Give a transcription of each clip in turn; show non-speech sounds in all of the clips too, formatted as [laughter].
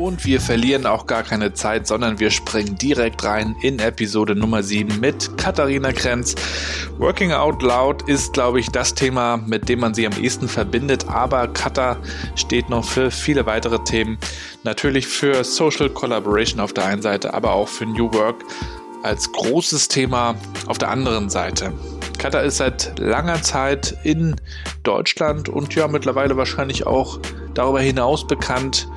Und wir verlieren auch gar keine Zeit, sondern wir springen direkt rein in Episode Nummer 7 mit Katharina Krenz. Working Out Loud ist, glaube ich, das Thema, mit dem man sie am ehesten verbindet, aber Kata steht noch für viele weitere Themen. Natürlich für Social Collaboration auf der einen Seite, aber auch für New Work als großes Thema auf der anderen Seite. Kata ist seit langer Zeit in Deutschland und ja mittlerweile wahrscheinlich auch darüber hinaus bekannt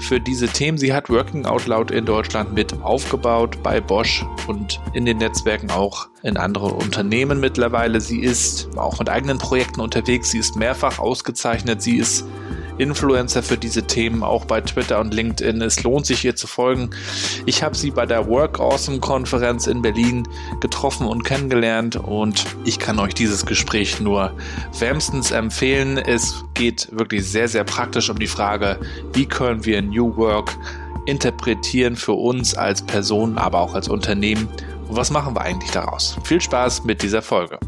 für diese Themen. Sie hat Working Out Loud in Deutschland mit aufgebaut bei Bosch und in den Netzwerken auch in anderen Unternehmen mittlerweile. Sie ist auch mit eigenen Projekten unterwegs. Sie ist mehrfach ausgezeichnet. Sie ist Influencer für diese Themen, auch bei Twitter und LinkedIn. Es lohnt sich ihr zu folgen. Ich habe sie bei der Work Awesome Konferenz in Berlin getroffen und kennengelernt und ich kann euch dieses Gespräch nur wärmstens empfehlen. Es geht wirklich sehr, sehr praktisch um die Frage, wie können wir New Work interpretieren für uns als Person, aber auch als Unternehmen und was machen wir eigentlich daraus? Viel Spaß mit dieser Folge.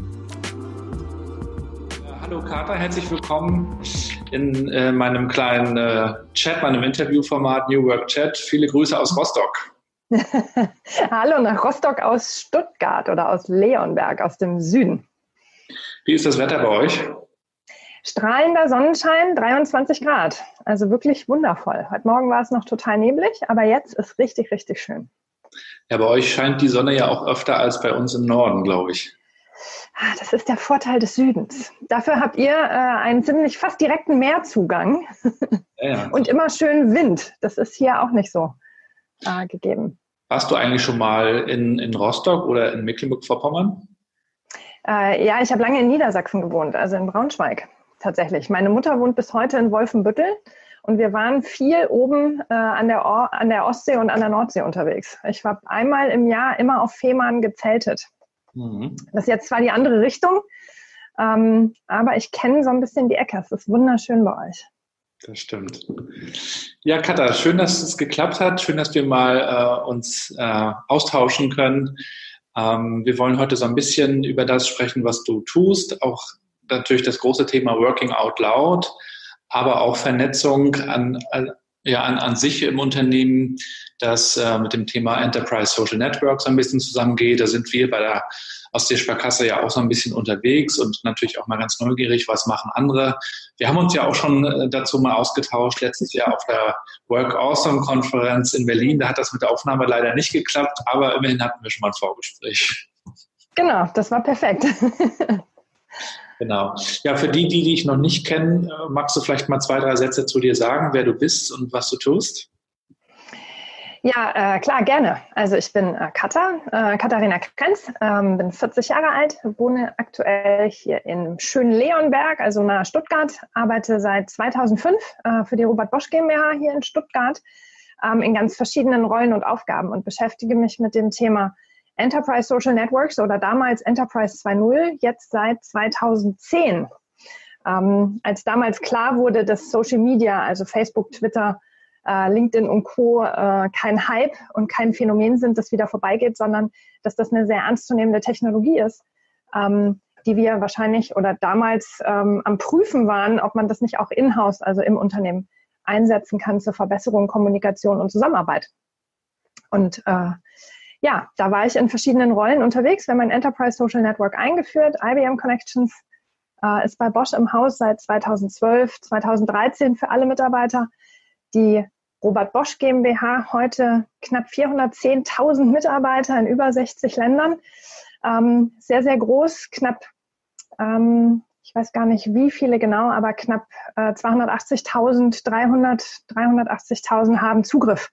Hallo Kater, herzlich willkommen in äh, meinem kleinen äh, Chat, meinem Interviewformat New Work Chat. Viele Grüße aus Rostock. [laughs] Hallo nach Rostock aus Stuttgart oder aus Leonberg, aus dem Süden. Wie ist das Wetter bei euch? Strahlender Sonnenschein, 23 Grad. Also wirklich wundervoll. Heute Morgen war es noch total neblig, aber jetzt ist richtig, richtig schön. Ja, bei euch scheint die Sonne ja auch öfter als bei uns im Norden, glaube ich. Ah, das ist der Vorteil des Südens. Dafür habt ihr äh, einen ziemlich fast direkten Meerzugang [laughs] ja. und immer schön Wind. Das ist hier auch nicht so äh, gegeben. Warst du eigentlich schon mal in, in Rostock oder in Mecklenburg-Vorpommern? Äh, ja, ich habe lange in Niedersachsen gewohnt, also in Braunschweig tatsächlich. Meine Mutter wohnt bis heute in Wolfenbüttel und wir waren viel oben äh, an, der an der Ostsee und an der Nordsee unterwegs. Ich habe einmal im Jahr immer auf Fehmarn gezeltet. Mhm. Das ist jetzt zwar die andere Richtung, ähm, aber ich kenne so ein bisschen die Ecke. Es ist wunderschön bei euch. Das stimmt. Ja, Katha, schön, dass es geklappt hat. Schön, dass wir mal äh, uns äh, austauschen können. Ähm, wir wollen heute so ein bisschen über das sprechen, was du tust. Auch natürlich das große Thema Working Out Loud, aber auch Vernetzung an, ja, an, an sich im Unternehmen, das äh, mit dem Thema Enterprise Social Network so ein bisschen zusammengeht. Da sind wir bei der Ostseesparkasse ja auch so ein bisschen unterwegs und natürlich auch mal ganz neugierig, was machen andere. Wir haben uns ja auch schon äh, dazu mal ausgetauscht, letztes Jahr auf der Work Awesome Konferenz in Berlin. Da hat das mit der Aufnahme leider nicht geklappt, aber immerhin hatten wir schon mal ein Vorgespräch. Genau, das war perfekt. [laughs] Genau. Ja, für die, die dich noch nicht kennen, äh, magst du vielleicht mal zwei, drei Sätze zu dir sagen, wer du bist und was du tust? Ja, äh, klar, gerne. Also ich bin äh, Katha, äh, Katharina Krenz, ähm, bin 40 Jahre alt, wohne aktuell hier in schönen Leonberg, also nahe Stuttgart, arbeite seit 2005 äh, für die Robert Bosch GmbH hier in Stuttgart ähm, in ganz verschiedenen Rollen und Aufgaben und beschäftige mich mit dem Thema Enterprise Social Networks oder damals Enterprise 2.0, jetzt seit 2010. Ähm, als damals klar wurde, dass Social Media, also Facebook, Twitter, LinkedIn und Co. Äh, kein Hype und kein Phänomen sind, das wieder vorbeigeht, sondern dass das eine sehr ernstzunehmende Technologie ist, ähm, die wir wahrscheinlich oder damals ähm, am Prüfen waren, ob man das nicht auch in-house, also im Unternehmen, einsetzen kann zur Verbesserung Kommunikation und Zusammenarbeit. Und äh, ja, da war ich in verschiedenen Rollen unterwegs. Wir haben ein Enterprise Social Network eingeführt. IBM Connections äh, ist bei Bosch im Haus seit 2012, 2013 für alle Mitarbeiter. Die Robert Bosch GmbH, heute knapp 410.000 Mitarbeiter in über 60 Ländern. Ähm, sehr, sehr groß, knapp, ähm, ich weiß gar nicht wie viele genau, aber knapp äh, 280.000, 300, 380.000 haben Zugriff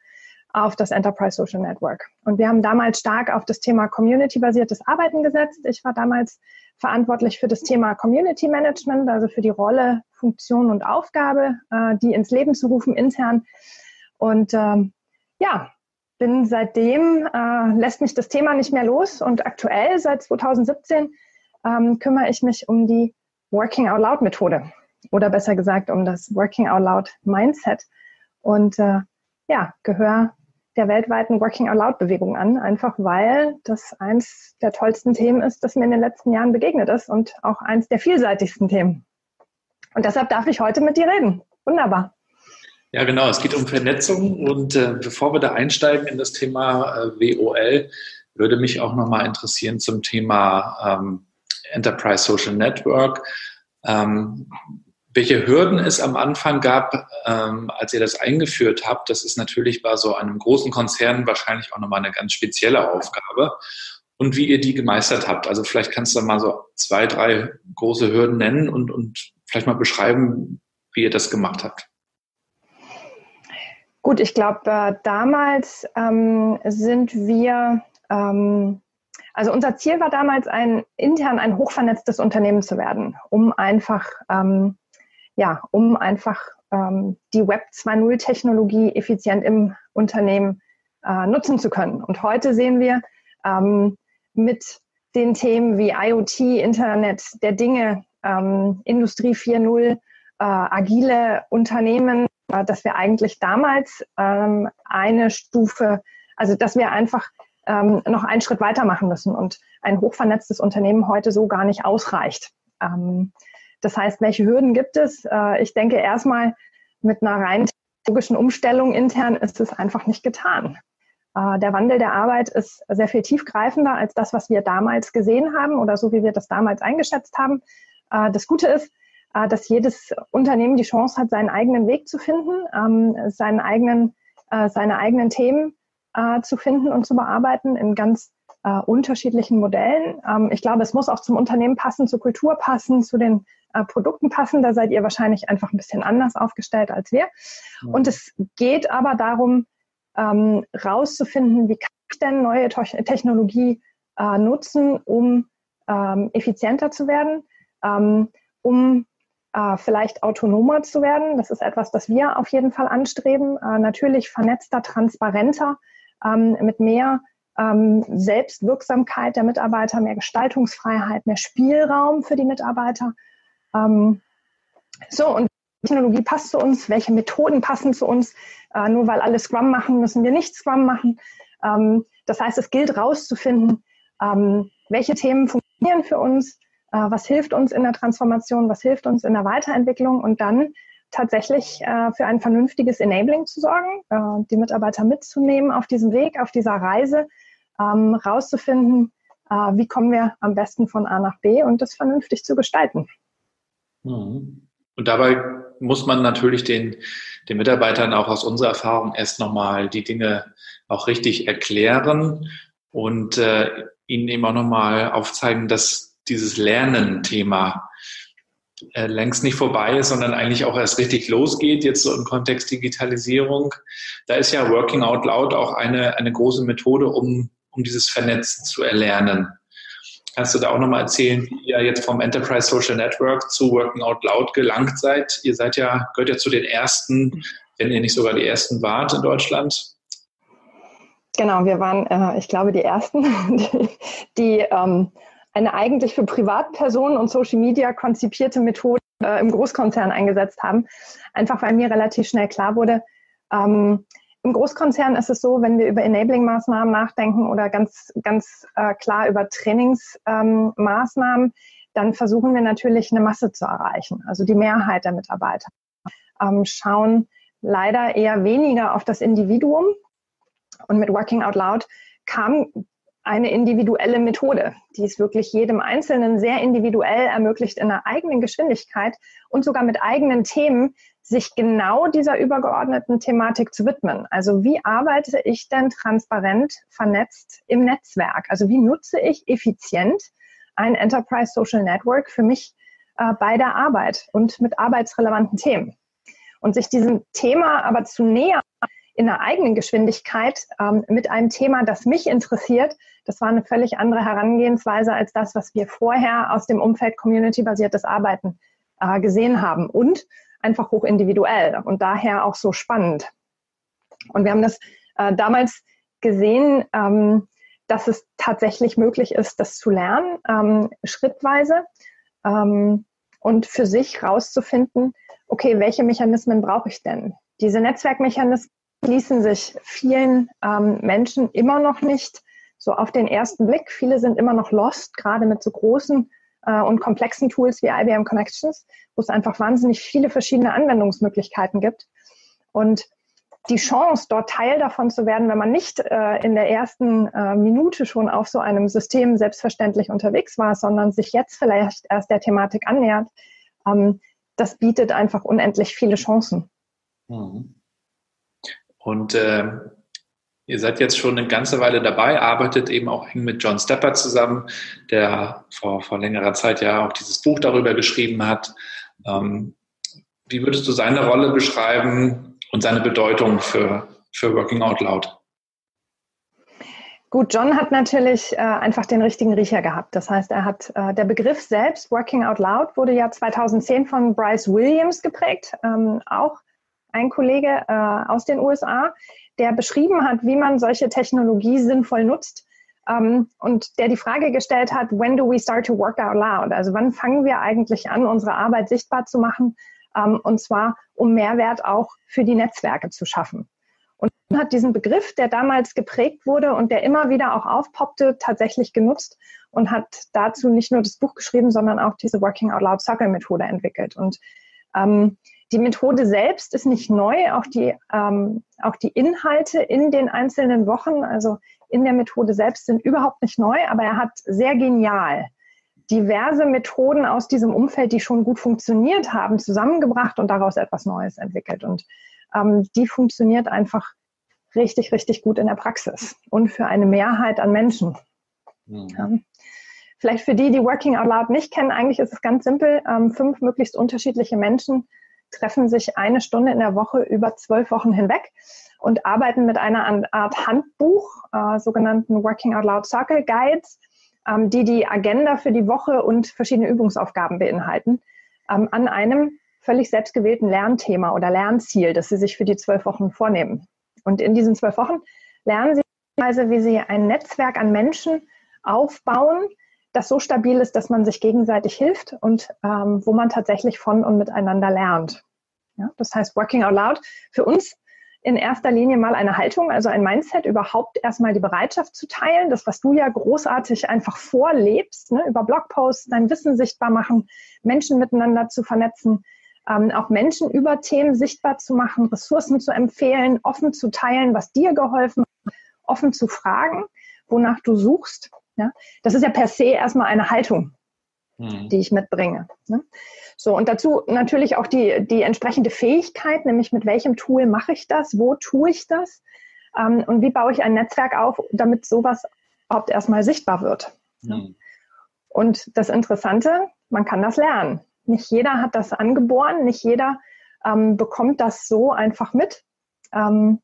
auf das Enterprise Social Network. Und wir haben damals stark auf das Thema community-basiertes Arbeiten gesetzt. Ich war damals verantwortlich für das Thema Community Management, also für die Rolle, Funktion und Aufgabe, äh, die ins Leben zu rufen intern. Und ähm, ja, bin seitdem, äh, lässt mich das Thema nicht mehr los. Und aktuell, seit 2017, ähm, kümmere ich mich um die Working Out Loud Methode oder besser gesagt um das Working Out Loud Mindset. Und äh, ja, gehöre der weltweiten Working Out Loud Bewegung an, einfach weil das eins der tollsten Themen ist, das mir in den letzten Jahren begegnet ist und auch eins der vielseitigsten Themen. Und deshalb darf ich heute mit dir reden. Wunderbar. Ja, genau. Es geht um Vernetzung und äh, bevor wir da einsteigen in das Thema äh, WOL, würde mich auch nochmal interessieren zum Thema ähm, Enterprise Social Network. Ähm, welche Hürden es am Anfang gab, ähm, als ihr das eingeführt habt, das ist natürlich bei so einem großen Konzern wahrscheinlich auch nochmal eine ganz spezielle Aufgabe. Und wie ihr die gemeistert habt. Also vielleicht kannst du mal so zwei, drei große Hürden nennen und, und vielleicht mal beschreiben, wie ihr das gemacht habt. Gut, ich glaube, äh, damals ähm, sind wir, ähm, also unser Ziel war damals, ein intern ein hochvernetztes Unternehmen zu werden, um einfach ähm, ja, um einfach ähm, die Web 2.0 Technologie effizient im Unternehmen äh, nutzen zu können. Und heute sehen wir ähm, mit den Themen wie IoT, Internet der Dinge, ähm, Industrie 4.0, äh, agile Unternehmen, äh, dass wir eigentlich damals ähm, eine Stufe, also dass wir einfach ähm, noch einen Schritt weitermachen müssen und ein hochvernetztes Unternehmen heute so gar nicht ausreicht. Ähm, das heißt, welche Hürden gibt es? Äh, ich denke erstmal mit einer rein technologischen Umstellung intern ist es einfach nicht getan. Äh, der Wandel der Arbeit ist sehr viel tiefgreifender als das, was wir damals gesehen haben oder so, wie wir das damals eingeschätzt haben. Äh, das Gute ist, dass jedes Unternehmen die Chance hat, seinen eigenen Weg zu finden, ähm, seinen eigenen, seine eigenen Themen zu finden und zu bearbeiten in ganz unterschiedlichen Modellen. Ähm, ich glaube, es muss auch zum Unternehmen passen, zur Kultur passen, zu den äh, Produkten passen. Da seid ihr wahrscheinlich einfach ein bisschen anders aufgestellt als wir. Mhm. Und es geht aber darum, ähm, rauszufinden, wie kann ich denn neue Technologie äh, nutzen, um ähm, effizienter zu werden, ähm, um äh, vielleicht autonomer zu werden. Das ist etwas, das wir auf jeden Fall anstreben. Äh, natürlich vernetzter, transparenter, ähm, mit mehr ähm, Selbstwirksamkeit der Mitarbeiter, mehr Gestaltungsfreiheit, mehr Spielraum für die Mitarbeiter. Ähm, so, und Technologie passt zu uns, welche Methoden passen zu uns. Äh, nur weil alle Scrum machen, müssen wir nicht Scrum machen. Ähm, das heißt, es gilt rauszufinden, ähm, welche Themen funktionieren für uns, äh, was hilft uns in der Transformation, was hilft uns in der Weiterentwicklung und dann tatsächlich äh, für ein vernünftiges Enabling zu sorgen, äh, die Mitarbeiter mitzunehmen auf diesem Weg, auf dieser Reise, ähm, rauszufinden, äh, wie kommen wir am besten von A nach B und das vernünftig zu gestalten. Mhm. Und dabei muss man natürlich den, den Mitarbeitern auch aus unserer Erfahrung erst nochmal die Dinge auch richtig erklären und äh, ihnen eben auch nochmal aufzeigen, dass dieses Lernen-Thema äh, längst nicht vorbei ist, sondern eigentlich auch erst richtig losgeht, jetzt so im Kontext Digitalisierung. Da ist ja Working Out Loud auch eine, eine große Methode, um, um dieses Vernetzen zu erlernen. Kannst du da auch nochmal erzählen, wie ihr jetzt vom Enterprise Social Network zu Working Out Loud gelangt seid? Ihr seid ja, gehört ja zu den ersten, wenn ihr nicht sogar die ersten wart in Deutschland. Genau, wir waren, äh, ich glaube, die ersten, [laughs] die, die ähm, eine eigentlich für Privatpersonen und Social Media konzipierte Methode äh, im Großkonzern eingesetzt haben. Einfach weil mir relativ schnell klar wurde, ähm, im Großkonzern ist es so, wenn wir über Enabling-Maßnahmen nachdenken oder ganz, ganz äh, klar über Trainingsmaßnahmen, ähm, dann versuchen wir natürlich eine Masse zu erreichen, also die Mehrheit der Mitarbeiter. Ähm, schauen leider eher weniger auf das Individuum Und mit Working Out Loud kam eine individuelle Methode, die es wirklich jedem Einzelnen sehr individuell ermöglicht, in einer eigenen Geschwindigkeit und sogar mit eigenen Themen sich genau dieser übergeordneten Thematik zu widmen. Also wie arbeite ich denn transparent vernetzt im Netzwerk? Also wie nutze ich effizient ein Enterprise Social Network für mich äh, bei der Arbeit und mit arbeitsrelevanten Themen? Und sich diesem Thema aber zu nähern in einer eigenen Geschwindigkeit ähm, mit einem Thema, das mich interessiert, das war eine völlig andere Herangehensweise als das, was wir vorher aus dem Umfeld community-basiertes Arbeiten äh, gesehen haben und einfach hoch individuell und daher auch so spannend. Und wir haben das äh, damals gesehen, ähm, dass es tatsächlich möglich ist, das zu lernen, ähm, schrittweise ähm, und für sich rauszufinden, okay, welche Mechanismen brauche ich denn? Diese Netzwerkmechanismen schließen sich vielen ähm, Menschen immer noch nicht so auf den ersten Blick. Viele sind immer noch lost, gerade mit so großen äh, und komplexen Tools wie IBM Connections, wo es einfach wahnsinnig viele verschiedene Anwendungsmöglichkeiten gibt. Und die Chance, dort Teil davon zu werden, wenn man nicht äh, in der ersten äh, Minute schon auf so einem System selbstverständlich unterwegs war, sondern sich jetzt vielleicht erst der Thematik annähert, ähm, das bietet einfach unendlich viele Chancen. Mhm. Und äh, ihr seid jetzt schon eine ganze Weile dabei, arbeitet eben auch eng mit John Stepper zusammen, der vor, vor längerer Zeit ja auch dieses Buch darüber geschrieben hat. Ähm, wie würdest du seine Rolle beschreiben und seine Bedeutung für, für Working Out Loud? Gut, John hat natürlich äh, einfach den richtigen Riecher gehabt. Das heißt, er hat äh, der Begriff selbst, Working Out Loud, wurde ja 2010 von Bryce Williams geprägt, ähm, auch ein Kollege äh, aus den USA, der beschrieben hat, wie man solche Technologie sinnvoll nutzt ähm, und der die Frage gestellt hat, when do we start to work out loud? Also wann fangen wir eigentlich an, unsere Arbeit sichtbar zu machen ähm, und zwar um Mehrwert auch für die Netzwerke zu schaffen. Und hat diesen Begriff, der damals geprägt wurde und der immer wieder auch aufpoppte, tatsächlich genutzt und hat dazu nicht nur das Buch geschrieben, sondern auch diese Working Out Loud Circle Methode entwickelt. Und ähm, die Methode selbst ist nicht neu, auch die, ähm, auch die Inhalte in den einzelnen Wochen, also in der Methode selbst sind überhaupt nicht neu, aber er hat sehr genial diverse Methoden aus diesem Umfeld, die schon gut funktioniert haben, zusammengebracht und daraus etwas Neues entwickelt. Und ähm, die funktioniert einfach richtig, richtig gut in der Praxis und für eine Mehrheit an Menschen. Mhm. Ja. Vielleicht für die, die Working Out Loud nicht kennen, eigentlich ist es ganz simpel. Ähm, fünf möglichst unterschiedliche Menschen treffen sich eine Stunde in der Woche über zwölf Wochen hinweg und arbeiten mit einer Art Handbuch, äh, sogenannten Working Out Loud Circle Guides, ähm, die die Agenda für die Woche und verschiedene Übungsaufgaben beinhalten, ähm, an einem völlig selbstgewählten Lernthema oder Lernziel, das sie sich für die zwölf Wochen vornehmen. Und in diesen zwölf Wochen lernen sie, wie sie ein Netzwerk an Menschen aufbauen, das so stabil ist, dass man sich gegenseitig hilft und ähm, wo man tatsächlich von und miteinander lernt. Ja, das heißt, Working Out Loud. Für uns in erster Linie mal eine Haltung, also ein Mindset, überhaupt erstmal die Bereitschaft zu teilen, das, was du ja großartig einfach vorlebst, ne, über Blogposts dein Wissen sichtbar machen, Menschen miteinander zu vernetzen, ähm, auch Menschen über Themen sichtbar zu machen, Ressourcen zu empfehlen, offen zu teilen, was dir geholfen hat, offen zu fragen, wonach du suchst ja? Das ist ja per se erstmal eine Haltung, mhm. die ich mitbringe. Ne? So, und dazu natürlich auch die, die entsprechende Fähigkeit, nämlich mit welchem Tool mache ich das, wo tue ich das ähm, und wie baue ich ein Netzwerk auf, damit sowas überhaupt erstmal sichtbar wird. Mhm. Und das Interessante, man kann das lernen. Nicht jeder hat das angeboren, nicht jeder ähm, bekommt das so einfach mit. Ähm,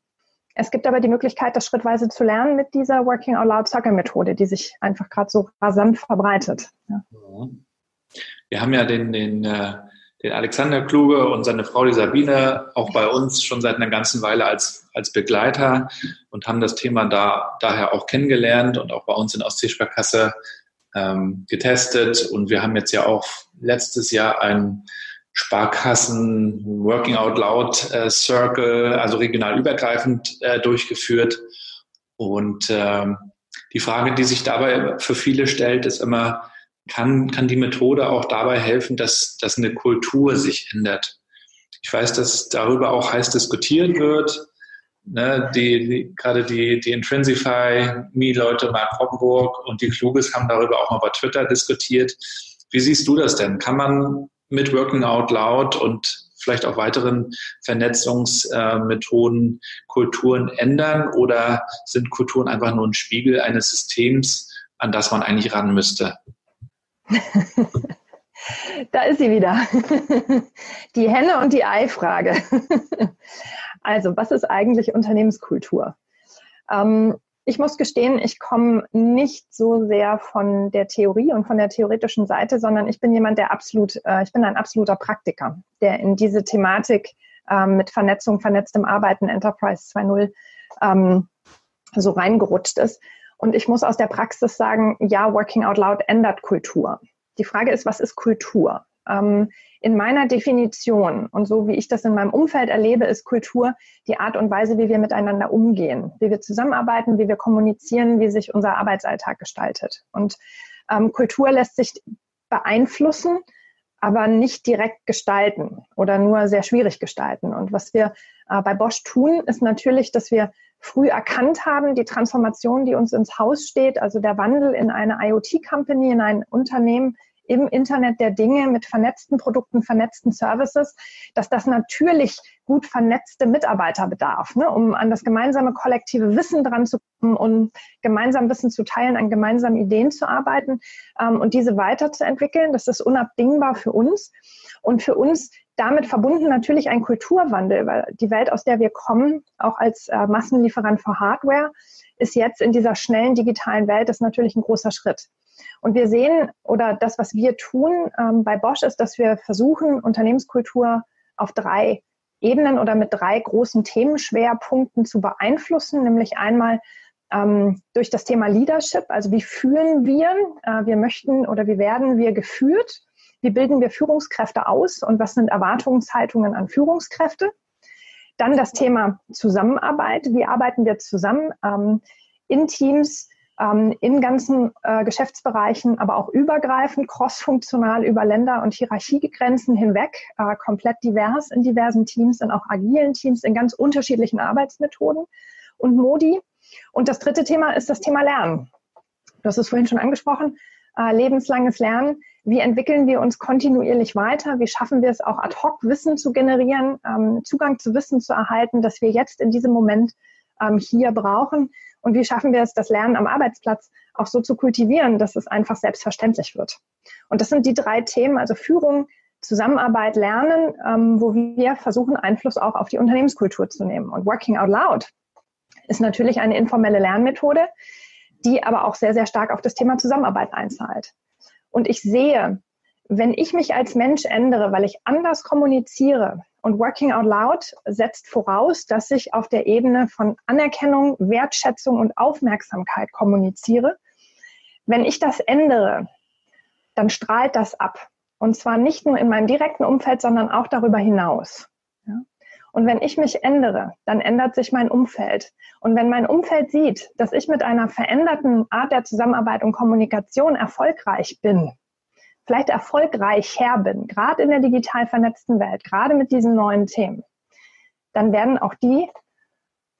es gibt aber die Möglichkeit, das schrittweise zu lernen mit dieser Working Out Loud Circle Methode, die sich einfach gerade so rasant verbreitet. Ja. Wir haben ja den, den, äh, den Alexander Kluge und seine Frau, die Sabine, auch bei uns schon seit einer ganzen Weile als, als Begleiter und haben das Thema da daher auch kennengelernt und auch bei uns in Ostseesparkasse ähm, getestet. Und wir haben jetzt ja auch letztes Jahr ein Sparkassen, Working Out Loud äh, Circle, also regional übergreifend äh, durchgeführt. Und ähm, die Frage, die sich dabei für viele stellt, ist immer, kann, kann die Methode auch dabei helfen, dass, dass eine Kultur sich ändert? Ich weiß, dass darüber auch heiß diskutiert wird. Ne, die, die, gerade die, die Intrinsify, Me-Leute, Mark Poppenburg und die Kluges haben darüber auch mal bei Twitter diskutiert. Wie siehst du das denn? Kann man mit Working Out Loud und vielleicht auch weiteren Vernetzungsmethoden Kulturen ändern oder sind Kulturen einfach nur ein Spiegel eines Systems, an das man eigentlich ran müsste? [laughs] da ist sie wieder. [laughs] Die Henne- und die Ei-Frage. [laughs] Also, was ist eigentlich Unternehmenskultur? Ähm, ich muss gestehen, ich komme nicht so sehr von der Theorie und von der theoretischen Seite, sondern ich bin jemand, der absolut, äh, ich bin ein absoluter Praktiker, der in diese Thematik ähm, mit Vernetzung, vernetztem Arbeiten, Enterprise 2.0 ähm, so reingerutscht ist. Und ich muss aus der Praxis sagen, ja, Working Out Loud ändert Kultur. Die Frage ist, was ist Kultur? Ähm, in meiner Definition und so wie ich das in meinem Umfeld erlebe, ist Kultur die Art und Weise, wie wir miteinander umgehen, wie wir zusammenarbeiten, wie wir kommunizieren, wie sich unser Arbeitsalltag gestaltet. Und ähm, Kultur lässt sich beeinflussen, aber nicht direkt gestalten oder nur sehr schwierig gestalten. Und was wir äh, bei Bosch tun, ist natürlich, dass wir früh erkannt haben, die Transformation, die uns ins Haus steht, also der Wandel in eine IoT-Company, in ein Unternehmen, im Internet der Dinge mit vernetzten Produkten, vernetzten Services, dass das natürlich gut vernetzte Mitarbeiter bedarf, ne, um an das gemeinsame kollektive Wissen dran zu kommen und gemeinsam Wissen zu teilen, an gemeinsamen Ideen zu arbeiten ähm, und diese weiterzuentwickeln. Das ist unabdingbar für uns und für uns damit verbunden natürlich ein Kulturwandel, weil die Welt, aus der wir kommen, auch als äh, Massenlieferant für Hardware, ist jetzt in dieser schnellen digitalen Welt, ist natürlich ein großer Schritt. Und wir sehen, oder das, was wir tun ähm, bei Bosch, ist, dass wir versuchen, Unternehmenskultur auf drei Ebenen oder mit drei großen Themenschwerpunkten zu beeinflussen, nämlich einmal ähm, durch das Thema Leadership, also wie führen wir, äh, wir möchten oder wie werden wir geführt, wie bilden wir Führungskräfte aus? Und was sind Erwartungshaltungen an Führungskräfte. Dann das Thema Zusammenarbeit, wie arbeiten wir zusammen ähm, in Teams, ähm, in ganzen äh, Geschäftsbereichen, aber auch übergreifend, crossfunktional über Länder- und Hierarchiegrenzen hinweg, äh, komplett divers in diversen Teams, in auch agilen Teams, in ganz unterschiedlichen Arbeitsmethoden und Modi. Und das dritte Thema ist das Thema Lernen. Hast es vorhin schon angesprochen, äh, lebenslanges Lernen. Wie entwickeln wir uns kontinuierlich weiter? Wie schaffen wir es auch ad hoc Wissen zu generieren, ähm, Zugang zu Wissen zu erhalten, das wir jetzt in diesem Moment ähm, hier brauchen? Und wie schaffen wir es, das Lernen am Arbeitsplatz auch so zu kultivieren, dass es einfach selbstverständlich wird? Und das sind die drei Themen, also Führung, Zusammenarbeit, Lernen, ähm, wo wir versuchen, Einfluss auch auf die Unternehmenskultur zu nehmen. Und Working Out Loud ist natürlich eine informelle Lernmethode, die aber auch sehr, sehr stark auf das Thema Zusammenarbeit einzahlt. Und ich sehe, wenn ich mich als Mensch ändere, weil ich anders kommuniziere, und Working Out Loud setzt voraus, dass ich auf der Ebene von Anerkennung, Wertschätzung und Aufmerksamkeit kommuniziere. Wenn ich das ändere, dann strahlt das ab. Und zwar nicht nur in meinem direkten Umfeld, sondern auch darüber hinaus. Und wenn ich mich ändere, dann ändert sich mein Umfeld. Und wenn mein Umfeld sieht, dass ich mit einer veränderten Art der Zusammenarbeit und Kommunikation erfolgreich bin, vielleicht erfolgreicher bin, gerade in der digital vernetzten Welt, gerade mit diesen neuen Themen, dann werden auch die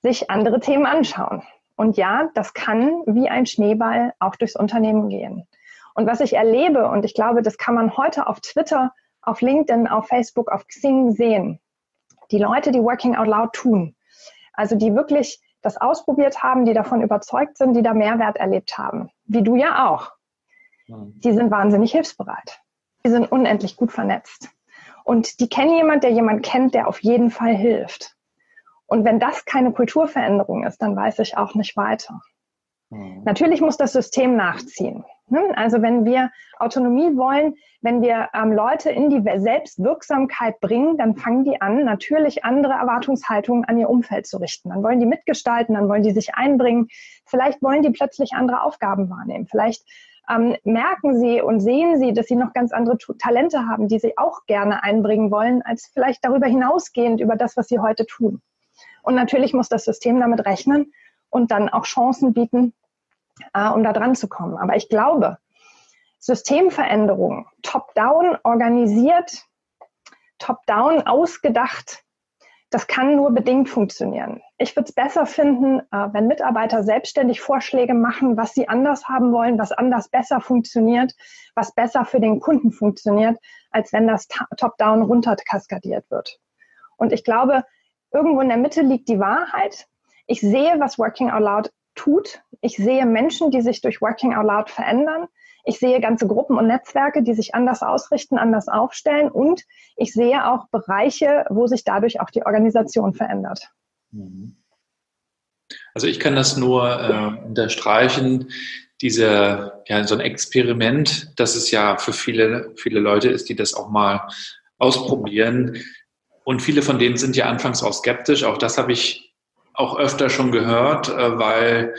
sich andere Themen anschauen. Und ja, das kann wie ein Schneeball auch durchs Unternehmen gehen. Und was ich erlebe, und ich glaube, das kann man heute auf Twitter, auf LinkedIn, auf Facebook, auf Xing sehen, die Leute, die Working Out Loud tun, also die wirklich das ausprobiert haben, die davon überzeugt sind, die da Mehrwert erlebt haben, wie du ja auch, die sind wahnsinnig hilfsbereit. Die sind unendlich gut vernetzt. Und die kennen jemand, der jemand kennt, der auf jeden Fall hilft. Und wenn das keine Kulturveränderung ist, dann weiß ich auch nicht weiter. Mhm. Natürlich muss das System nachziehen. Ne? Also wenn wir Autonomie wollen, wenn wir ähm, Leute in die Selbstwirksamkeit bringen, dann fangen die an, natürlich andere Erwartungshaltungen an ihr Umfeld zu richten. Dann wollen die mitgestalten, dann wollen die sich einbringen. Vielleicht wollen die plötzlich andere Aufgaben wahrnehmen. Vielleicht ähm, merken sie und sehen sie, dass sie noch ganz andere Talente haben, die sie auch gerne einbringen wollen, als vielleicht darüber hinausgehend über das, was sie heute tun. Und natürlich muss das System damit rechnen und dann auch Chancen bieten, äh, um da dran zu kommen. Aber ich glaube, Systemveränderungen, top-down organisiert, top-down ausgedacht, Das kann nur bedingt funktionieren. Ich würde es besser finden, äh, wenn Mitarbeiter selbstständig Vorschläge machen, was sie anders haben wollen, was anders besser funktioniert, was besser für den Kunden funktioniert, als wenn das top-down runter kaskadiert wird. Und ich glaube, irgendwo in der Mitte liegt die Wahrheit. Ich sehe, was Working Out Loud tut. Ich sehe Menschen, die sich durch Working Out Loud verändern. Ich sehe ganze Gruppen und Netzwerke, die sich anders ausrichten, anders aufstellen. Und ich sehe auch Bereiche, wo sich dadurch auch die Organisation verändert. Mhm. Also ich kann das nur äh, unterstreichen. Diese, ja, so ein Experiment, dass es ja für viele, viele Leute ist, die das auch mal ausprobieren. Und viele von denen sind ja anfangs auch skeptisch. Auch das habe ich auch öfter schon gehört, äh, weil,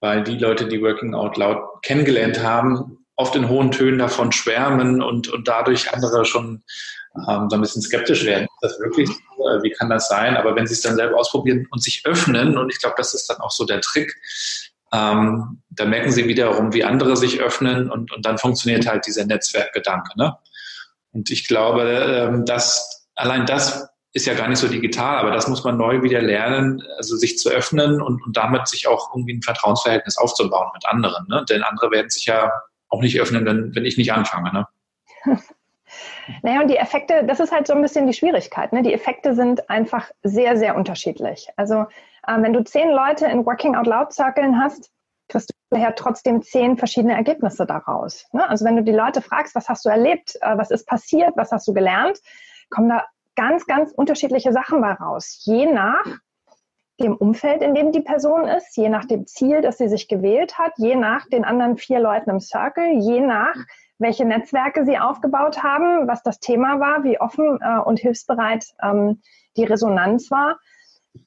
weil die Leute, die Working Out Loud kennengelernt haben, oft in hohen Tönen davon schwärmen und, und dadurch andere schon ähm, so ein bisschen skeptisch werden. Ist das wirklich? Äh, wie kann das sein? Aber wenn sie es dann selber ausprobieren und sich öffnen, und ich glaube, das ist dann auch so der Trick, ähm, dann merken sie wiederum, wie andere sich öffnen und, und dann funktioniert halt dieser Netzwerkgedanke. Ne? Und ich glaube, ähm, dass allein das ist ja gar nicht so digital, aber das muss man neu wieder lernen, also sich zu öffnen und, und damit sich auch irgendwie ein Vertrauensverhältnis aufzubauen mit anderen. Ne? Denn andere werden sich ja auch nicht öffnen, wenn, wenn ich nicht anfange. Ne? [laughs] Naja, und die Effekte, das ist halt so ein bisschen die Schwierigkeit. Ne? Die Effekte sind einfach sehr, sehr unterschiedlich. Also äh, wenn du zehn Leute in Working Out Loud Circlen hast, kriegst du ja trotzdem zehn verschiedene Ergebnisse daraus. Ne? Also wenn du die Leute fragst, was hast du erlebt, äh, was ist passiert, was hast du gelernt, kommen da ganz, ganz unterschiedliche Sachen bei raus. Je nach dem Umfeld, in dem die Person ist, je nach dem Ziel, das sie sich gewählt hat, je nach den anderen vier Leuten im Circle, je nach welche Netzwerke sie aufgebaut haben, was das Thema war, wie offen äh, und hilfsbereit ähm, die Resonanz war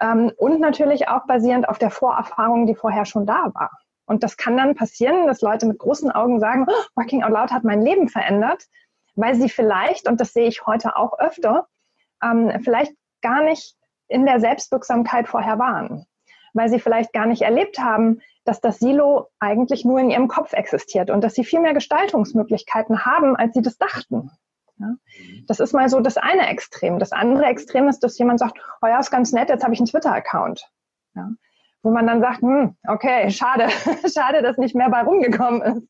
ähm, und natürlich auch basierend auf der Vorerfahrung, die vorher schon da war. Und das kann dann passieren, dass Leute mit großen Augen sagen, oh, Working Out Loud hat mein Leben verändert, weil sie vielleicht, und das sehe ich heute auch öfter, ähm, vielleicht gar nicht in der Selbstwirksamkeit vorher waren, weil sie vielleicht gar nicht erlebt haben, dass das Silo eigentlich nur in ihrem Kopf existiert und dass sie viel mehr Gestaltungsmöglichkeiten haben, als sie das dachten. Ja? Das ist mal so das eine Extrem. Das andere Extrem ist, dass jemand sagt, oh ja, ist ganz nett, jetzt habe ich einen Twitter-Account. Ja? Wo man dann sagt, hm, okay, schade, [laughs] schade, dass nicht mehr bei rumgekommen ist.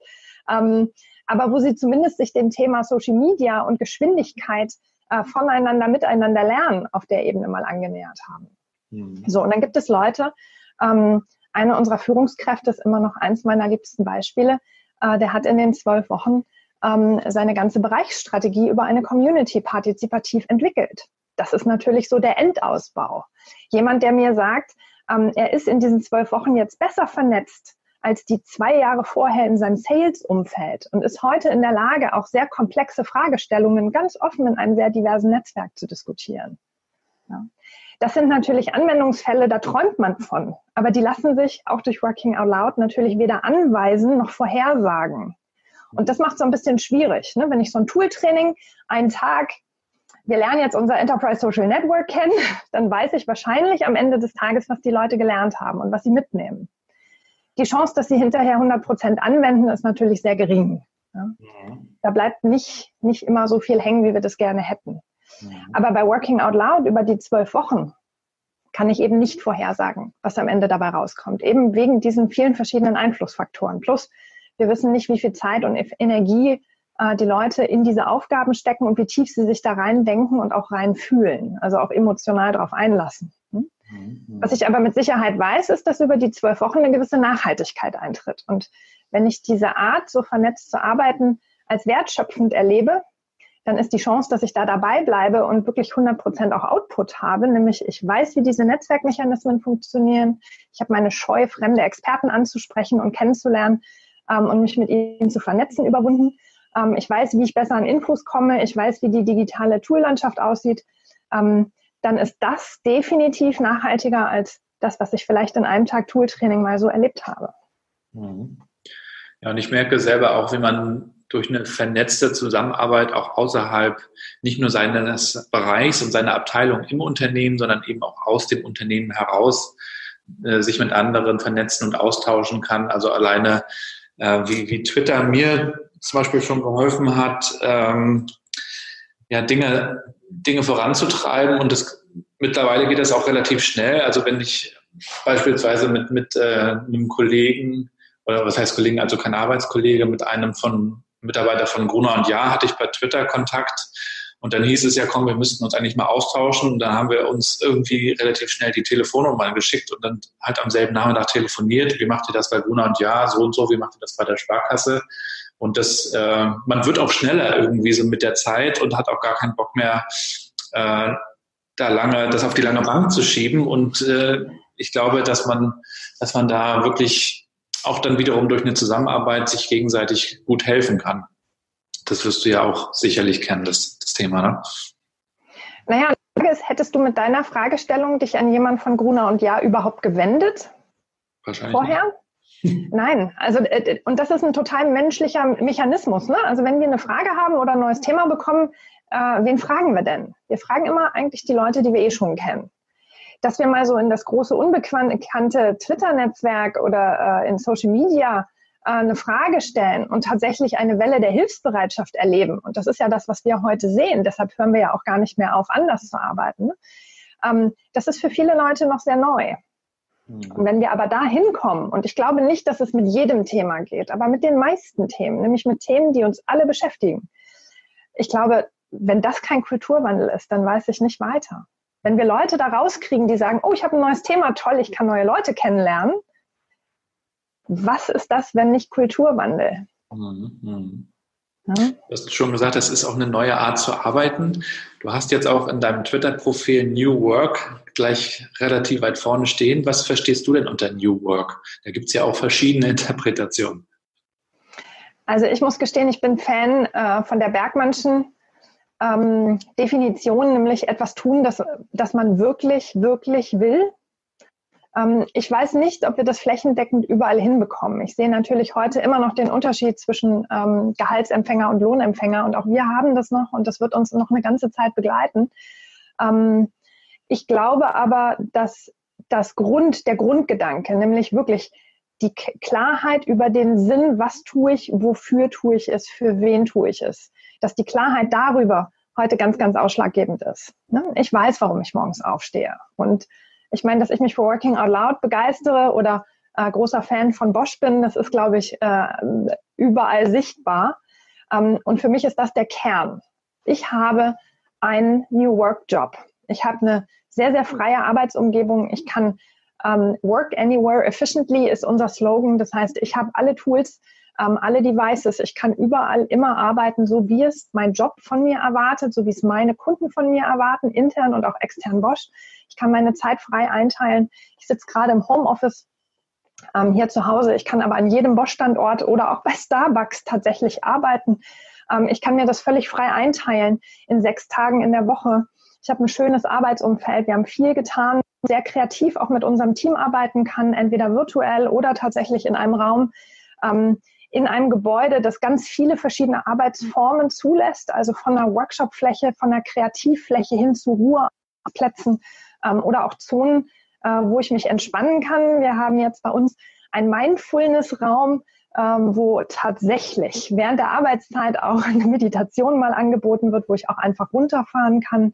Ähm, aber wo sie zumindest sich dem Thema Social Media und Geschwindigkeit äh, voneinander, miteinander lernen auf der Ebene mal angenähert haben. Mhm. So, und dann gibt es Leute, ähm, eine unserer Führungskräfte ist immer noch eins meiner liebsten Beispiele, äh, der hat in den zwölf Wochen ähm, seine ganze Bereichsstrategie über eine Community partizipativ entwickelt. Das ist natürlich so der Endausbau. Jemand, der mir sagt, ähm, er ist in diesen zwölf Wochen jetzt besser vernetzt als die zwei Jahre vorher in seinem Sales-Umfeld und ist heute in der Lage, auch sehr komplexe Fragestellungen ganz offen in einem sehr diversen Netzwerk zu diskutieren. Ja. Das sind natürlich Anwendungsfälle, da träumt man von, aber die lassen sich auch durch Working Out Loud natürlich weder anweisen noch vorhersagen. Und das macht es so ein bisschen schwierig. Ne? Wenn ich so ein Tool-Training einen Tag wir lernen jetzt unser Enterprise Social Network kennen, [laughs] dann weiß ich wahrscheinlich am Ende des Tages, was die Leute gelernt haben und was sie mitnehmen die Chance, dass sie hinterher 100 Prozent anwenden, ist natürlich sehr gering. Ja. Mhm. Da bleibt nicht, nicht immer so viel hängen, wie wir das gerne hätten. Mhm. Aber bei Working Out Loud über die zwölf Wochen kann ich eben nicht vorhersagen, was am Ende dabei rauskommt. Eben wegen diesen vielen verschiedenen Einflussfaktoren. Plus, wir wissen nicht, wie viel Zeit und Energie äh, die Leute in diese Aufgaben stecken und wie tief sie sich da reindenken und auch reinfühlen. Also auch emotional darauf einlassen. Mhm. Was ich aber mit Sicherheit weiß, ist, dass über die zwölf Wochen eine gewisse Nachhaltigkeit eintritt. Und wenn ich diese Art, so vernetzt zu arbeiten, als wertschöpfend erlebe, dann ist die Chance, dass ich da dabei bleibe und wirklich 100 Prozent auch Output habe, nämlich ich weiß, wie diese Netzwerkmechanismen funktionieren. Ich habe meine Scheu, fremde Experten anzusprechen und kennenzulernen ähm, und mich mit ihnen zu vernetzen, überwunden. Ähm, ich weiß, wie ich besser an Infos komme. Ich weiß, wie die digitale Toollandschaft aussieht. Ähm, dann ist das definitiv nachhaltiger als das, was ich vielleicht in einem Tag Tooltraining mal so erlebt habe. Mhm. Ja, und ich merke selber auch, wie man durch eine vernetzte Zusammenarbeit auch außerhalb nicht nur seines Bereichs und seiner Abteilung im Unternehmen, sondern eben auch aus dem Unternehmen heraus äh, sich mit anderen vernetzen und austauschen kann. Also alleine äh, wie, wie Twitter mir zum Beispiel schon geholfen hat, ähm, ja, Dinge, Dinge voranzutreiben und das mittlerweile geht das auch relativ schnell. Also wenn ich beispielsweise mit, mit äh, einem Kollegen, oder was heißt Kollegen, also kein Arbeitskollege, mit einem von Mitarbeiter von Gruner und Ja hatte ich bei Twitter Kontakt. Und dann hieß es ja, komm, wir müssten uns eigentlich mal austauschen. Und dann haben wir uns irgendwie relativ schnell die Telefonnummer geschickt und dann halt am selben Nachmittag telefoniert. Wie macht ihr das bei Gruner und Ja? So und so. Wie macht ihr das bei der Sparkasse? Und das, äh, man wird auch schneller irgendwie so mit der Zeit und hat auch gar keinen Bock mehr, äh, da lange, das auf die lange Bank zu schieben. Und äh, ich glaube, dass man, dass man da wirklich auch dann wiederum durch eine Zusammenarbeit sich gegenseitig gut helfen kann. Das wirst du ja auch sicherlich kennen, das, das Thema, ne? Naja, die Frage ist, hättest du mit deiner Fragestellung dich an jemanden von Gruner und Ja überhaupt gewendet? Wahrscheinlich. Vorher? Nicht. Nein, also äh, und das ist ein total menschlicher Mechanismus. Ne? Also wenn wir eine Frage haben oder ein neues Thema bekommen, äh, wen fragen wir denn? Wir fragen immer eigentlich die Leute, die wir eh schon kennen dass wir mal so in das große unbekannte Twitter-Netzwerk oder äh, in Social Media äh, eine Frage stellen und tatsächlich eine Welle der Hilfsbereitschaft erleben. Und das ist ja das, was wir heute sehen. Deshalb hören wir ja auch gar nicht mehr auf, anders zu arbeiten. Ne? Ähm, das ist für viele Leute noch sehr neu. Und wenn wir aber da hinkommen, und ich glaube nicht, dass es mit jedem Thema geht, aber mit den meisten Themen, nämlich mit Themen, die uns alle beschäftigen. Ich glaube, wenn das kein Kulturwandel ist, dann weiß ich nicht weiter. Wenn wir Leute da rauskriegen, die sagen, oh, ich habe ein neues Thema, toll, ich kann neue Leute kennenlernen. Was ist das, wenn nicht Kulturwandel? Mhm. Ja? Du hast schon gesagt, es ist auch eine neue Art zu arbeiten. Du hast jetzt auch in deinem Twitter-Profil New Work gleich relativ weit vorne stehen. Was verstehst du denn unter New Work? Da gibt es ja auch verschiedene [laughs] Interpretationen. Also ich muss gestehen, ich bin Fan äh, von der Bergmannschen ähm, Definition, nämlich etwas tun, das, das man wirklich, wirklich will. Ähm, ich weiß nicht, ob wir das flächendeckend überall hinbekommen. Ich sehe natürlich heute immer noch den Unterschied zwischen ähm, Gehaltsempfänger und Lohnempfänger und auch wir haben das noch und das wird uns noch eine ganze Zeit begleiten. Ähm, ich glaube aber, dass das Grund, der Grundgedanke, nämlich wirklich die Klarheit über den Sinn, was tue ich, wofür tue ich es, für wen tue ich es, dass die Klarheit darüber heute ganz, ganz ausschlaggebend ist. Ne? Ich weiß, warum ich morgens aufstehe. Und ich meine, dass ich mich für Working Out Loud begeistere oder äh, großer Fan von Bosch bin, das ist, glaube ich, äh, überall sichtbar. Ähm, und für mich ist das der Kern. Ich habe einen New Work Job. Ich habe eine sehr, sehr freie Arbeitsumgebung. Ich kann ähm, Work Anywhere Efficiently ist unser Slogan. Das heißt, ich habe alle Tools, ähm, alle Devices. Ich kann überall immer arbeiten, so wie es mein Job von mir erwartet, so wie es meine Kunden von mir erwarten, intern und auch extern Bosch. Ich kann meine Zeit frei einteilen. Ich sitze gerade im Homeoffice ähm, hier zu Hause. Ich kann aber an jedem Bosch-Standort oder auch bei Starbucks tatsächlich arbeiten. Ähm, ich kann mir das völlig frei einteilen in sechs Tagen in der Woche. Ich habe ein schönes Arbeitsumfeld. Wir haben viel getan, sehr kreativ auch mit unserem Team arbeiten kann, entweder virtuell oder tatsächlich in einem Raum. Ähm, in einem Gebäude, das ganz viele verschiedene Arbeitsformen zulässt, also von einer Workshopfläche, von einer Kreativfläche hin zu Ruheplätzen ähm, oder auch Zonen, äh, wo ich mich entspannen kann. Wir haben jetzt bei uns einen Mindfulness-Raum, ähm, wo tatsächlich während der Arbeitszeit auch eine Meditation mal angeboten wird, wo ich auch einfach runterfahren kann,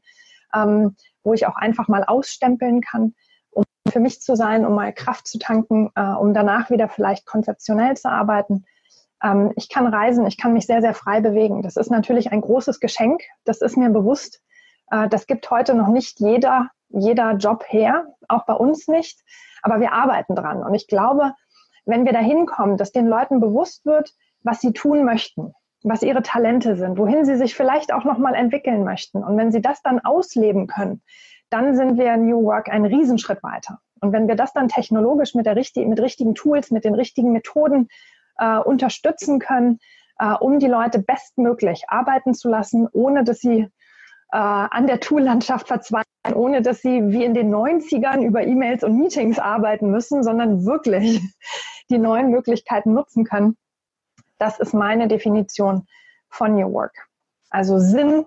ähm, wo ich auch einfach mal ausstempeln kann, um für mich zu sein, um mal Kraft zu tanken, äh, um danach wieder vielleicht konzeptionell zu arbeiten. Ähm, ich kann reisen, ich kann mich sehr, sehr frei bewegen. Das ist natürlich ein großes Geschenk, das ist mir bewusst. Äh, das gibt heute noch nicht jeder, jeder Job her, auch bei uns nicht, aber wir arbeiten dran. Und ich glaube, wenn wir dahin kommen, dass den Leuten bewusst wird, was sie tun möchten, was ihre Talente sind, wohin sie sich vielleicht auch noch mal entwickeln möchten. Und wenn sie das dann ausleben können, dann sind wir New Work einen Riesenschritt weiter. Und wenn wir das dann technologisch mit, der richtig, mit richtigen Tools, mit den richtigen Methoden äh, unterstützen können, äh, um die Leute bestmöglich arbeiten zu lassen, ohne dass sie äh, an der Toollandschaft verzweifeln, ohne dass sie wie in den 90ern über E-Mails und Meetings arbeiten müssen, sondern wirklich [laughs] die neuen Möglichkeiten nutzen können. Das ist meine Definition von New Work. Also Sinn,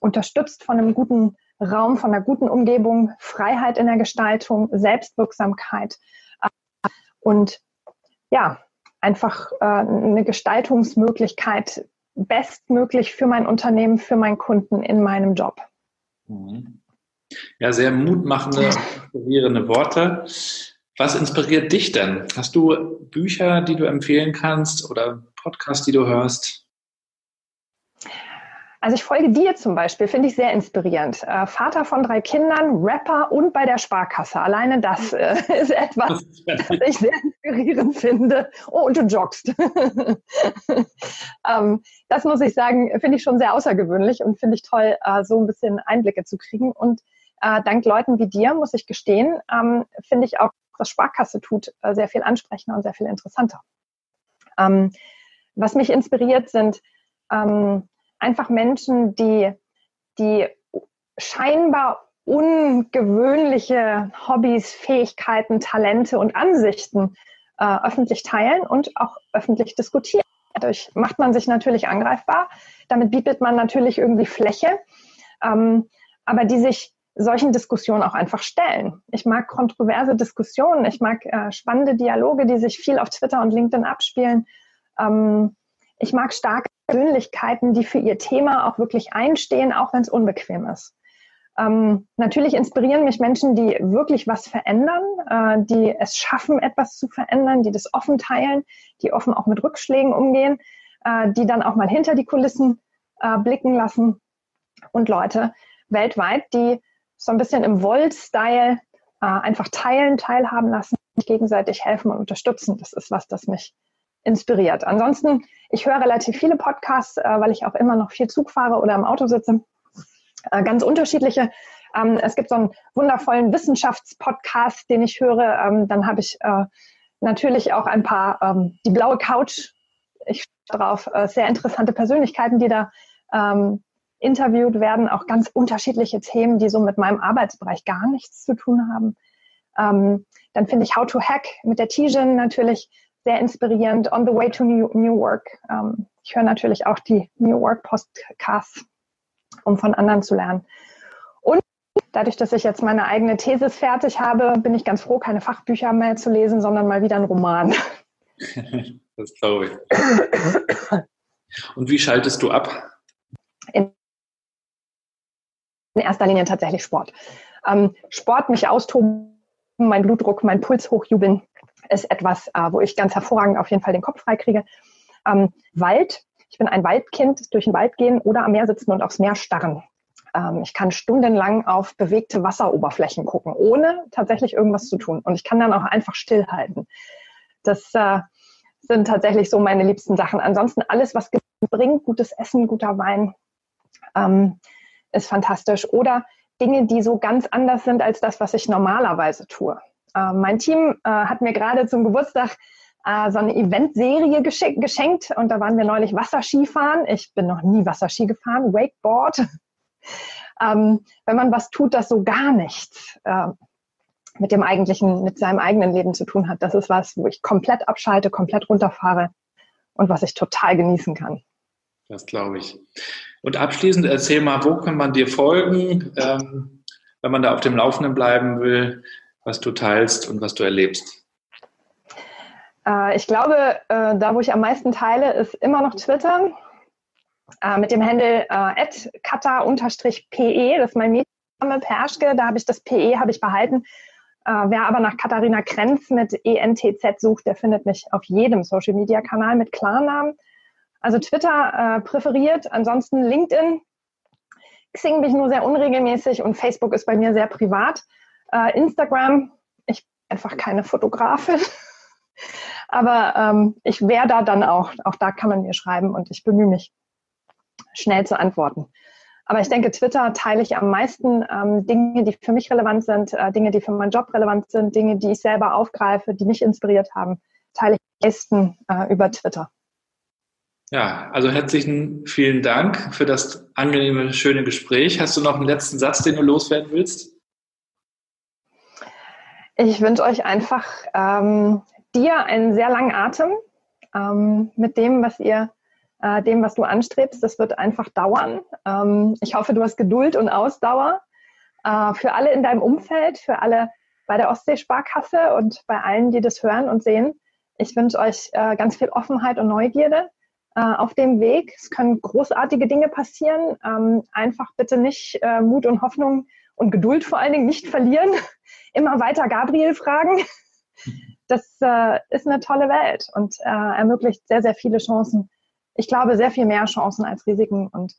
unterstützt von einem guten Raum, von einer guten Umgebung, Freiheit in der Gestaltung, Selbstwirksamkeit und ja, einfach äh, eine Gestaltungsmöglichkeit bestmöglich für mein Unternehmen, für meinen Kunden in meinem Job. Mhm. Ja, sehr mutmachende, inspirierende Worte. Was inspiriert dich denn? Hast du Bücher, die du empfehlen kannst oder Podcasts, die du hörst? Also ich folge dir zum Beispiel, finde ich sehr inspirierend. Äh, Vater von drei Kindern, Rapper und bei der Sparkasse. Alleine das äh, [laughs] ist etwas, was ich sehr inspirierend finde. Oh, und du joggst. [laughs] ähm, das muss ich sagen, finde ich schon sehr außergewöhnlich und finde ich toll, äh, so ein bisschen Einblicke zu kriegen. Und äh, dank Leuten wie dir, muss ich gestehen, ähm, finde ich auch, was Sparkasse tut, äh, sehr viel ansprechender und sehr viel interessanter. Ähm, was mich inspiriert, sind ähm, einfach Menschen, die, die scheinbar ungewöhnliche Hobbys, Fähigkeiten, Talente und Ansichten äh, öffentlich teilen und auch öffentlich diskutieren. Dadurch macht man sich natürlich angreifbar. Damit bietet man natürlich irgendwie Fläche, ähm, aber die sich solchen Diskussionen auch einfach stellen. Ich mag kontroverse Diskussionen, ich mag äh, spannende Dialoge, die sich viel auf Twitter und LinkedIn abspielen. Ähm, ich mag starke Persönlichkeiten, die für ihr Thema auch wirklich einstehen, auch wenn es unbequem ist. Ähm, natürlich inspirieren mich Menschen, die wirklich was verändern, äh, die es schaffen, etwas zu verändern, die das offen teilen, die offen auch mit Rückschlägen umgehen, äh, die dann auch mal hinter die Kulissen äh, blicken lassen und Leute weltweit, die so ein bisschen im Volt-Style äh, einfach teilen, teilhaben lassen, gegenseitig helfen und unterstützen. Das ist was, das mich inspiriert. Ansonsten, ich höre relativ viele Podcasts, äh, weil ich auch immer noch viel Zug fahre oder im Auto sitze. Äh, ganz unterschiedliche. Ähm, es gibt so einen wundervollen Wissenschaftspodcast, den ich höre. Ähm, dann habe ich äh, natürlich auch ein paar, ähm, die blaue Couch. Ich drauf äh, sehr interessante Persönlichkeiten, die da ähm, interviewt werden, auch ganz unterschiedliche Themen, die so mit meinem Arbeitsbereich gar nichts zu tun haben. Ähm, dann finde ich How to Hack mit der Tijen natürlich sehr inspirierend. On the way to New, New Work. Ähm, ich höre natürlich auch die New Work Podcasts, um von anderen zu lernen. Und dadurch, dass ich jetzt meine eigene Thesis fertig habe, bin ich ganz froh, keine Fachbücher mehr zu lesen, sondern mal wieder einen Roman. [laughs] das glaube ich. Und wie schaltest du ab? In, in erster Linie tatsächlich Sport. Ähm, Sport, mich austoben, mein Blutdruck, mein Puls hochjubeln, ist etwas, äh, wo ich ganz hervorragend auf jeden Fall den Kopf freikriege. Ähm, Wald. Ich bin ein Waldkind, durch den Wald gehen oder am Meer sitzen und aufs Meer starren. Ähm, ich kann stundenlang auf bewegte Wasseroberflächen gucken, ohne tatsächlich irgendwas zu tun. Und ich kann dann auch einfach stillhalten. Das äh, sind tatsächlich so meine liebsten Sachen. Ansonsten alles, was bringt, gutes Essen, guter Wein, ähm, ist fantastisch. Oder Dinge, die so ganz anders sind als das, was ich normalerweise tue. Äh, mein Team äh, hat mir gerade zum Geburtstag äh, so eine Eventserie geschenkt und da waren wir neulich Wasserskifahren. Ich bin noch nie Wasserski gefahren, Wakeboard. [laughs] ähm, wenn man was tut, das so gar nichts äh, mit dem eigentlichen, mit seinem eigenen Leben zu tun hat, das ist was, wo ich komplett abschalte, komplett runterfahre und was ich total genießen kann. Das glaube ich. Und abschließend erzähl mal, wo kann man dir folgen, ähm, wenn man da auf dem Laufenden bleiben will? was du teilst und was du erlebst? Äh, ich glaube, äh, da wo ich am meisten teile, ist immer noch Twitter äh, mit dem Handle kata-pe, das ist mein Medienname Perschke, da habe ich das PE habe ich behalten. wer aber nach Katharina Krenz mit ENTZ sucht, der findet mich auf jedem Social Media Kanal mit Klarnamen. Also Twitter präferiert, ansonsten LinkedIn. Xing bin ich nur sehr unregelmäßig und Facebook ist bei mir sehr privat. Äh, Instagram, ich bin einfach keine Fotografin. [laughs] Aber ähm, ich wäre da dann auch, auch da kann man mir schreiben und ich bemühe mich, schnell zu antworten. Aber ich denke, Twitter teile ich am meisten ähm, Dinge, die für mich relevant sind, äh, Dinge, die für meinen Job relevant sind, Dinge, die ich selber aufgreife, die mich inspiriert haben, teile ich am meisten äh, über Twitter. Ja, also herzlichen vielen Dank für das angenehme, schöne Gespräch. Hast du noch einen letzten Satz, den du loswerden willst? Ich wünsche euch einfach ähm, dir einen sehr langen Atem ähm, mit dem, was ihr, äh, dem, was du anstrebst. Das wird einfach dauern. Ähm, ich hoffe, du hast Geduld und Ausdauer äh, für alle in deinem Umfeld, für alle bei der Ostseesparkasse und bei allen, die das hören und sehen. Ich wünsche euch äh, ganz viel Offenheit und Neugierde auf dem Weg. Es können großartige Dinge passieren. Ähm, einfach bitte nicht äh, Mut und Hoffnung und Geduld vor allen Dingen nicht verlieren. [laughs] Immer weiter Gabriel fragen. [laughs] Das äh, ist eine tolle Welt und äh, ermöglicht sehr, sehr viele Chancen. Ich glaube, sehr viel mehr Chancen als Risiken. Und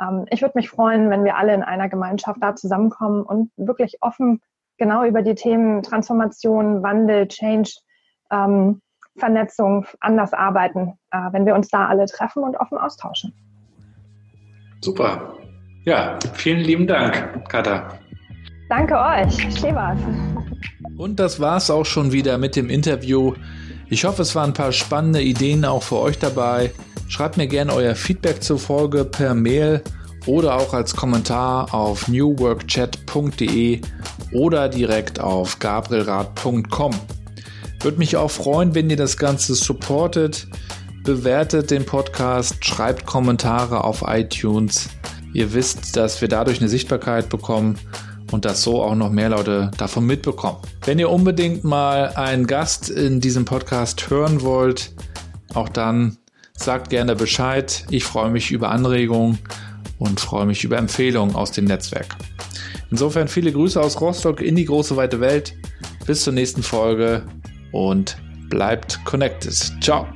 ähm, ich würde mich freuen, wenn wir alle in einer Gemeinschaft da zusammenkommen und wirklich offen genau über die Themen Transformation, Wandel, Change, ähm, Vernetzung, anders arbeiten, äh, wenn wir uns da alle treffen und offen austauschen. Super. Ja, vielen lieben Dank, Katha. Danke euch. Schön war's. Und das war's auch schon wieder mit dem Interview. Ich hoffe, es waren ein paar spannende Ideen auch für euch dabei. Schreibt mir gerne euer Feedback zur Folge per Mail oder auch als Kommentar auf newworkchat.de oder direkt auf gabrielrad.com. Würde mich auch freuen, wenn ihr das Ganze supportet. Bewertet den Podcast, schreibt Kommentare auf iTunes. Ihr wisst, dass wir dadurch eine Sichtbarkeit bekommen und dass so auch noch mehr Leute davon mitbekommen. Wenn ihr unbedingt mal einen Gast in diesem Podcast hören wollt, auch dann sagt gerne Bescheid. Ich freue mich über Anregungen und freue mich über Empfehlungen aus dem Netzwerk. Insofern viele Grüße aus Rostock in die große weite Welt. Bis zur nächsten Folge und bleibt connected. Ciao.